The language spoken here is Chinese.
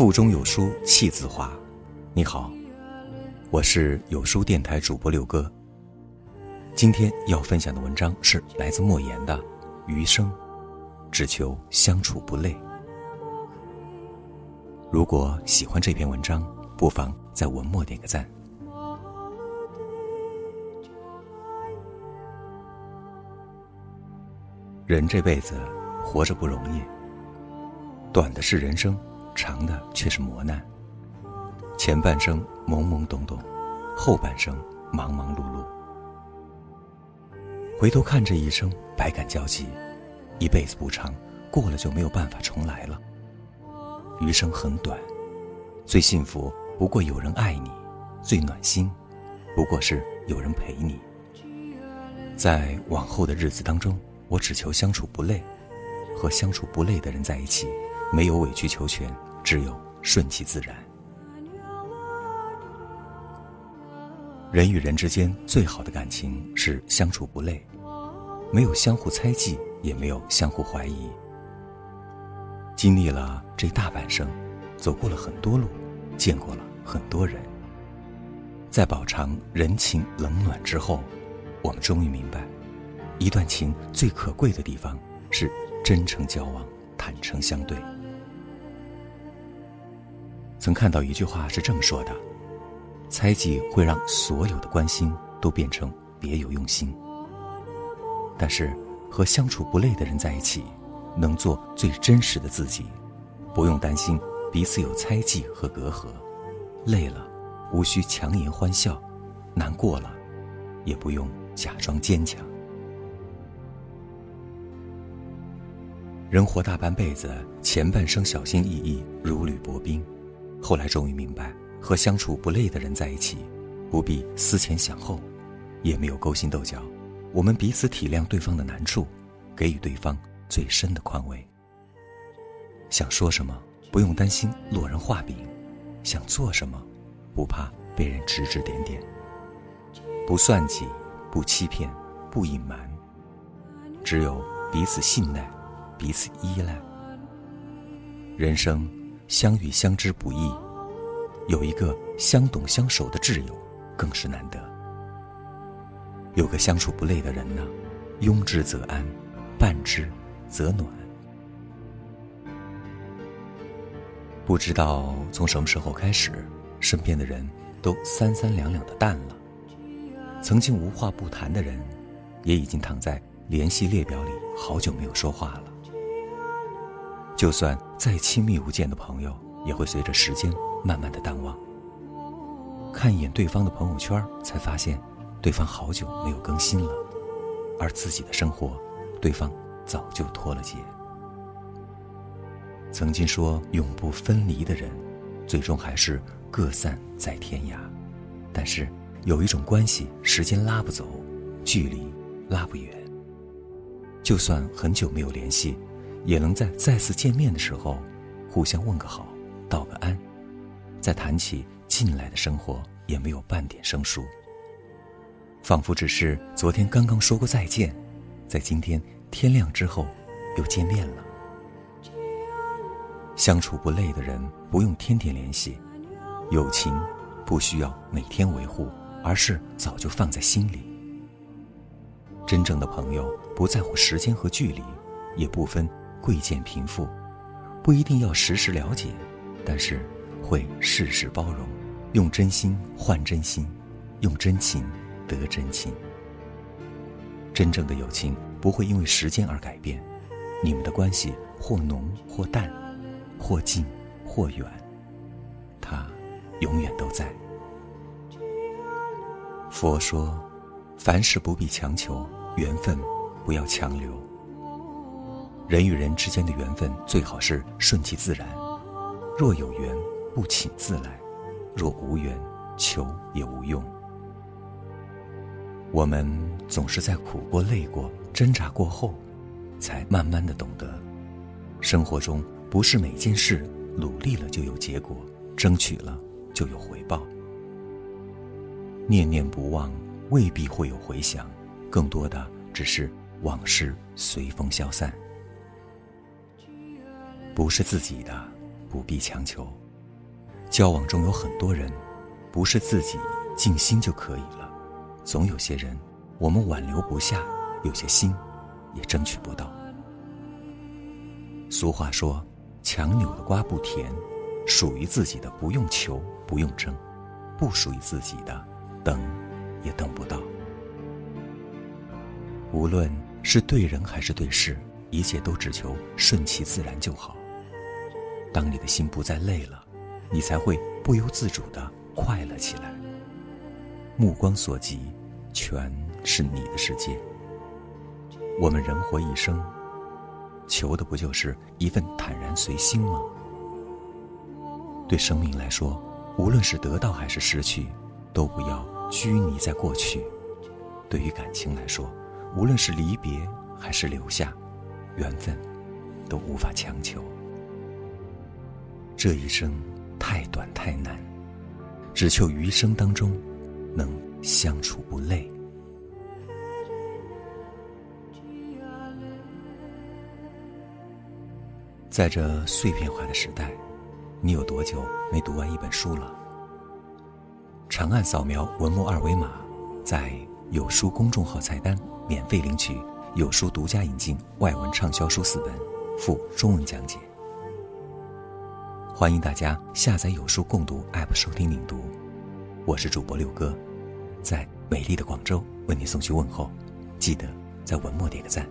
腹中有书气自华。你好，我是有书电台主播六哥。今天要分享的文章是来自莫言的《余生，只求相处不累》。如果喜欢这篇文章，不妨在文末点个赞。人这辈子活着不容易，短的是人生。长的却是磨难。前半生懵懵懂懂，后半生忙忙碌碌。回头看这一生，百感交集。一辈子不长，过了就没有办法重来了。余生很短，最幸福不过有人爱你，最暖心不过是有人陪你。在往后的日子当中，我只求相处不累，和相处不累的人在一起。没有委曲求全，只有顺其自然。人与人之间最好的感情是相处不累，没有相互猜忌，也没有相互怀疑。经历了这大半生，走过了很多路，见过了很多人，在饱尝人情冷暖之后，我们终于明白，一段情最可贵的地方是真诚交往、坦诚相对。曾看到一句话是这么说的：“猜忌会让所有的关心都变成别有用心。”但是和相处不累的人在一起，能做最真实的自己，不用担心彼此有猜忌和隔阂。累了，无需强颜欢笑；难过了，也不用假装坚强。人活大半辈子，前半生小心翼翼，如履薄冰。后来终于明白，和相处不累的人在一起，不必思前想后，也没有勾心斗角。我们彼此体谅对方的难处，给予对方最深的宽慰。想说什么，不用担心落人话柄；想做什么，不怕被人指指点点。不算计，不欺骗，不隐瞒，只有彼此信赖，彼此依赖。人生。相遇相知不易，有一个相懂相守的挚友，更是难得。有个相处不累的人呢，拥之则安，伴之则暖。不知道从什么时候开始，身边的人都三三两两的淡了。曾经无话不谈的人，也已经躺在联系列表里，好久没有说话了。就算再亲密无间的朋友，也会随着时间慢慢的淡忘。看一眼对方的朋友圈，才发现，对方好久没有更新了，而自己的生活，对方早就脱了节。曾经说永不分离的人，最终还是各散在天涯。但是有一种关系，时间拉不走，距离拉不远。就算很久没有联系。也能在再次见面的时候，互相问个好，道个安，再谈起近来的生活，也没有半点生疏。仿佛只是昨天刚刚说过再见，在今天天亮之后，又见面了。相处不累的人，不用天天联系，友情不需要每天维护，而是早就放在心里。真正的朋友，不在乎时间和距离，也不分。贵贱贫富，不一定要时时了解，但是会事事包容，用真心换真心，用真情得真情。真正的友情不会因为时间而改变，你们的关系或浓或淡，或近或远，它永远都在。佛说，凡事不必强求，缘分不要强留。人与人之间的缘分最好是顺其自然，若有缘不请自来，若无缘求也无用。我们总是在苦过、累过、挣扎过后，才慢慢的懂得，生活中不是每件事努力了就有结果，争取了就有回报。念念不忘未必会有回响，更多的只是往事随风消散。不是自己的，不必强求；交往中有很多人，不是自己尽心就可以了，总有些人我们挽留不下，有些心也争取不到。俗话说：“强扭的瓜不甜。”属于自己的不用求，不用争；不属于自己的，等也等不到。无论是对人还是对事，一切都只求顺其自然就好。当你的心不再累了，你才会不由自主的快乐起来。目光所及，全是你的世界。我们人活一生，求的不就是一份坦然随心吗？对生命来说，无论是得到还是失去，都不要拘泥在过去；对于感情来说，无论是离别还是留下，缘分都无法强求。这一生太短太难，只求余生当中能相处不累。在这碎片化的时代。你有多久没读完一本书了？长按扫描文末二维码，在有书公众号菜单免费领取有书独家引进外文畅销书四本，附中文讲解。欢迎大家下载有书共读 App 收听领读。我是主播六哥，在美丽的广州为你送去问候。记得在文末点个赞。